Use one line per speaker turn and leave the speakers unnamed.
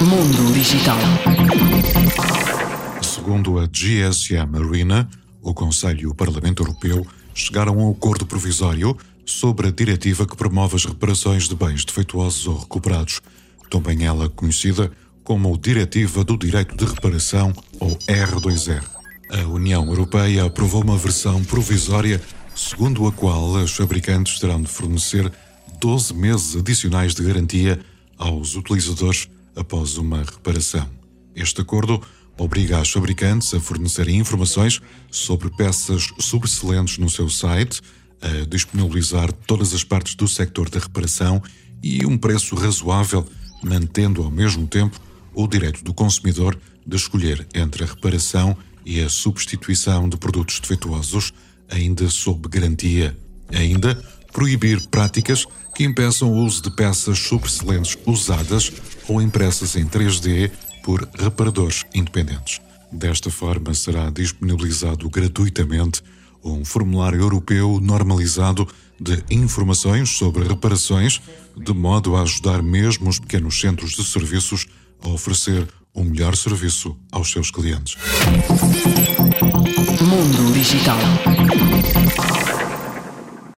Mundo Digital.
Segundo a GSM Arena, o Conselho e o Parlamento Europeu chegaram a um acordo provisório sobre a diretiva que promove as reparações de bens defeituosos ou recuperados, também ela conhecida como Diretiva do Direito de Reparação, ou R2R. A União Europeia aprovou uma versão provisória segundo a qual os fabricantes terão de fornecer 12 meses adicionais de garantia aos utilizadores após uma reparação. Este acordo obriga os fabricantes a fornecerem informações sobre peças sobressalentes no seu site, a disponibilizar todas as partes do sector da reparação e um preço razoável, mantendo ao mesmo tempo o direito do consumidor de escolher entre a reparação e a substituição de produtos defeituosos, ainda sob garantia. Ainda proibir práticas que impeçam o uso de peças sobressalentes usadas ou impressas em 3D por reparadores independentes. Desta forma, será disponibilizado gratuitamente um formulário europeu normalizado de informações sobre reparações, de modo a ajudar mesmo os pequenos centros de serviços a oferecer um melhor serviço aos seus clientes.
Mundo Digital.